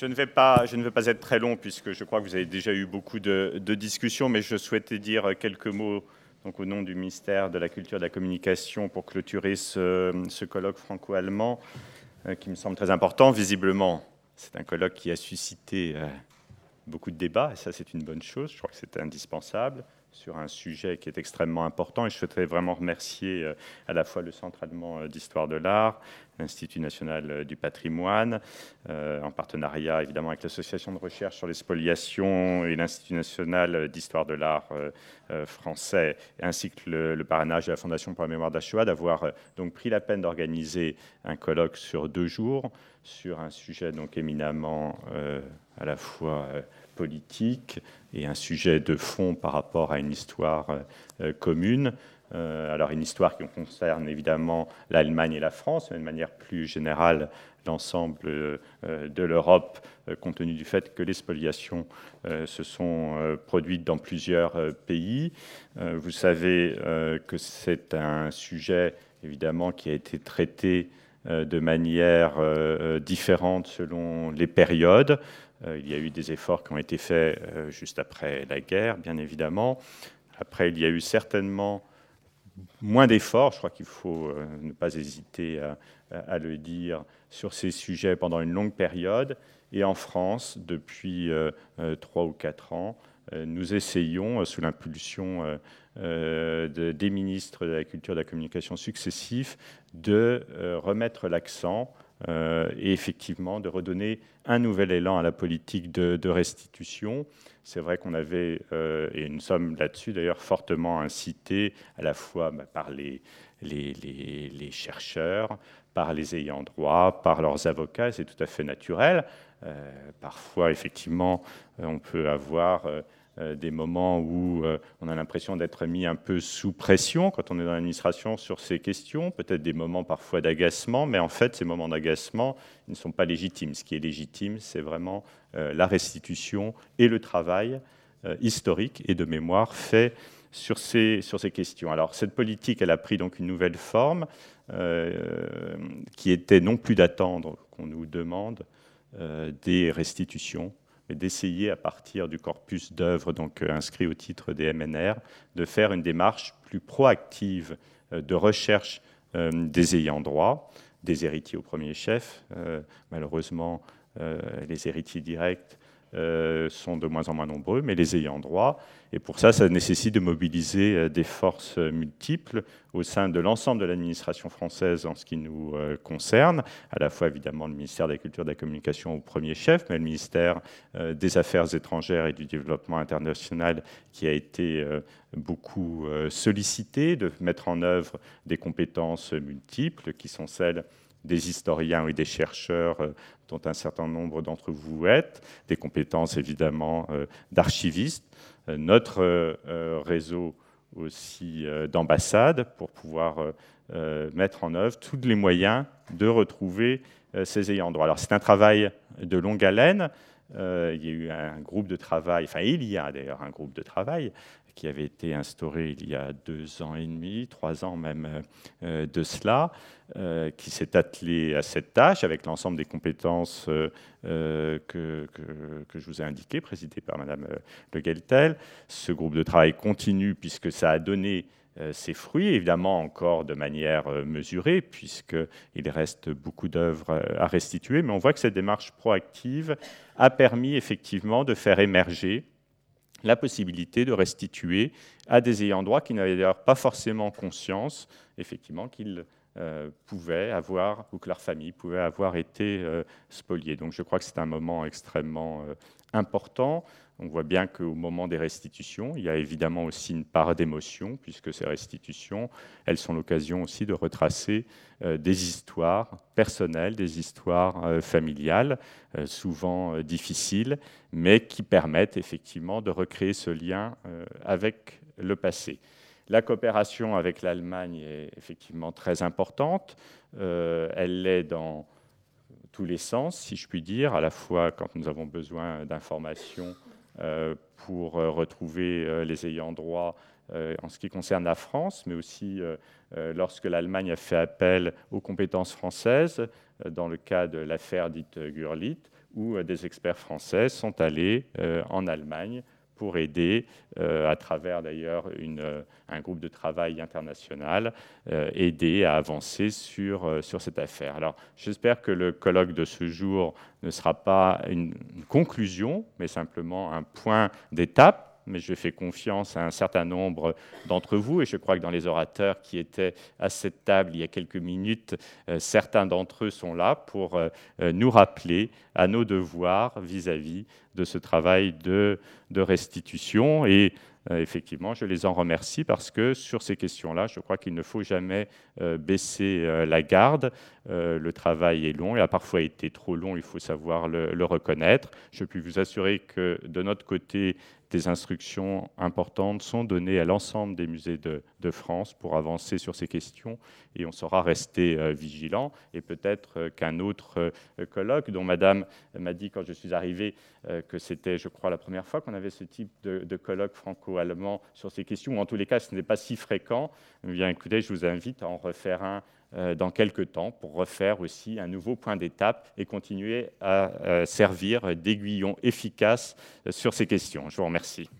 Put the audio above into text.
Je ne, vais pas, je ne vais pas être très long puisque je crois que vous avez déjà eu beaucoup de, discussions, mais je souhaitais dire quelques mots donc, au nom du ministère de la Culture et de la Communication pour clôturer ce, colloque franco-allemand euh, qui me semble très important. Visiblement, c'est un colloque qui a suscité euh, beaucoup de débats et ça c'est une bonne chose. Je crois que c'est indispensable sur un sujet qui est extrêmement important. Et je souhaiterais vraiment remercier euh, à la fois le Centre allemand euh, d'histoire de l'art, l'Institut national euh, du patrimoine, en partenariat évidemment avec l'Association de recherche sur les spoliations et l'Institut national d'histoire de l'art français, ainsi que le, parrainage de la Fondation pour la mémoire d'Achoua, d'avoir donc pris la peine d'organiser un colloque sur deux jours sur un sujet donc éminemment à la fois politique et un sujet de fond par rapport à une histoire euh, euh, commune. Euh, alors une histoire qui concerne évidemment l'Allemagne et la France, mais de manière plus générale l'ensemble de l'Europe, compte tenu du fait que les spoliations se sont produites dans plusieurs pays. Vous savez que c'est un sujet évidemment qui a été traité de manière différente selon les périodes. Euh, il y a eu des efforts qui ont été faits euh, juste après la guerre, bien évidemment. Après, il y a eu certainement moins d'efforts, je crois qu'il faut euh, ne pas hésiter à, le dire, sur ces sujets pendant une longue période. Et en France, depuis trois ou quatre ans, nous essayons, sous l'impulsion des ministres de la Culture et de la Communication successifs, de remettre l'accent euh, et effectivement de redonner un nouvel élan à la politique de, restitution. C'est vrai qu'on avait, euh, et nous sommes là-dessus d'ailleurs fortement incités à la fois bah, par les, chercheurs, par les ayants droit, par leurs avocats, c'est tout à fait naturel. Euh, parfois, effectivement, on peut avoir euh, des moments où euh, on a l'impression d'être mis un peu sous pression quand on est dans l'administration sur ces questions, peut-être des moments parfois d'agacement, mais en fait, ces moments d'agacement ne sont pas légitimes. Ce qui est légitime, c'est vraiment euh, la restitution et le travail historique et de mémoire fait sur ces, sur ces questions. Alors, cette politique, elle a pris donc une nouvelle forme qui était non plus d'attendre qu'on nous demande des restitutions d'essayer, à partir du corpus d'œuvres donc euh, inscrit au titre des MNR, de faire une démarche plus proactive euh, de recherche euh, des ayants droit, des héritiers au premier chef. malheureusement, les héritiers directs euh, sont de moins en moins nombreux, mais les ayants droit. Et pour ça, ça nécessite de mobiliser euh, des forces multiples au sein de l'ensemble de l'administration française en ce qui nous euh, concerne, à la fois évidemment le ministère de la Culture et de la Communication au premier chef, mais le ministère des Affaires étrangères et du Développement international qui a été beaucoup sollicité de mettre en œuvre des compétences multiples qui sont celles des historiens et des chercheurs euh, dont un certain nombre d'entre vous êtes, des compétences évidemment euh, d'archivistes, euh, notre réseau aussi d'ambassades pour pouvoir mettre en œuvre tous les moyens de retrouver ces ayants droit. Alors c'est un travail de longue haleine. Il y a eu un groupe de travail, enfin il y a d'ailleurs un groupe de travail qui avait été instauré il y a deux ans et demi, trois ans même euh, de cela, euh, qui s'est attelé à cette tâche avec l'ensemble des compétences euh, que, que, je vous ai indiquées, présidées par Madame Le Geltel. Ce groupe de travail continue puisque ça a donné ses fruits, évidemment encore de manière mesurée, puisqu'il reste beaucoup d'œuvres à restituer, mais on voit que cette démarche proactive a permis effectivement de faire émerger la possibilité de restituer à des ayants droit qui n'avaient d'ailleurs pas forcément conscience, effectivement, qu'ils euh, pouvaient avoir, ou que leur famille pouvait avoir été euh, spoliée. Donc je crois que c'est un moment extrêmement euh, important. On voit bien qu'au moment des restitutions, il y a évidemment aussi une part d'émotion, puisque ces restitutions, elles sont l'occasion aussi de retracer euh, des histoires personnelles, des histoires familiales, souvent difficiles, mais qui permettent effectivement de recréer ce lien avec le passé. La coopération avec l'Allemagne est effectivement très importante. elle l'est dans tous les sens, si je puis dire, à la fois quand nous avons besoin d'informations euh, pour euh, retrouver euh, les ayants droit en ce qui concerne la France, mais aussi lorsque l'Allemagne a fait appel aux compétences françaises dans le cas de l'affaire dite Gurlitt, où des experts français sont allés en Allemagne pour aider, à travers d'ailleurs un groupe de travail international, aider à avancer sur, sur cette affaire. Alors j'espère que le colloque de ce jour ne sera pas une conclusion, mais simplement un point d'étape mais je fais confiance à un certain nombre d'entre vous, et je crois que dans les orateurs qui étaient à cette table il y a quelques minutes, euh, certains d'entre eux sont là pour euh, euh, nous rappeler à nos devoirs vis-à-vis de ce travail de, restitution. Et effectivement, je les en remercie parce que sur ces questions-là, je crois qu'il ne faut jamais baisser la garde. le travail est long, il a parfois été trop long, il faut savoir le, le reconnaître. Je puis vous assurer que de notre côté, des instructions importantes sont données à l'ensemble des musées de, France pour avancer sur ces questions et on saura rester euh, vigilant. Et peut-être euh, qu'un autre euh, colloque, dont Madame m'a dit quand je suis arrivé que c'était, je crois, la première fois qu'on avait ce type de, colloque franco-allemand sur ces questions, ou en tous les cas ce n'est pas si fréquent, eh bien écoutez, je vous invite à en refaire un dans quelques temps pour refaire aussi un nouveau point d'étape et continuer à servir d'aiguillon efficace sur ces questions. Je vous remercie.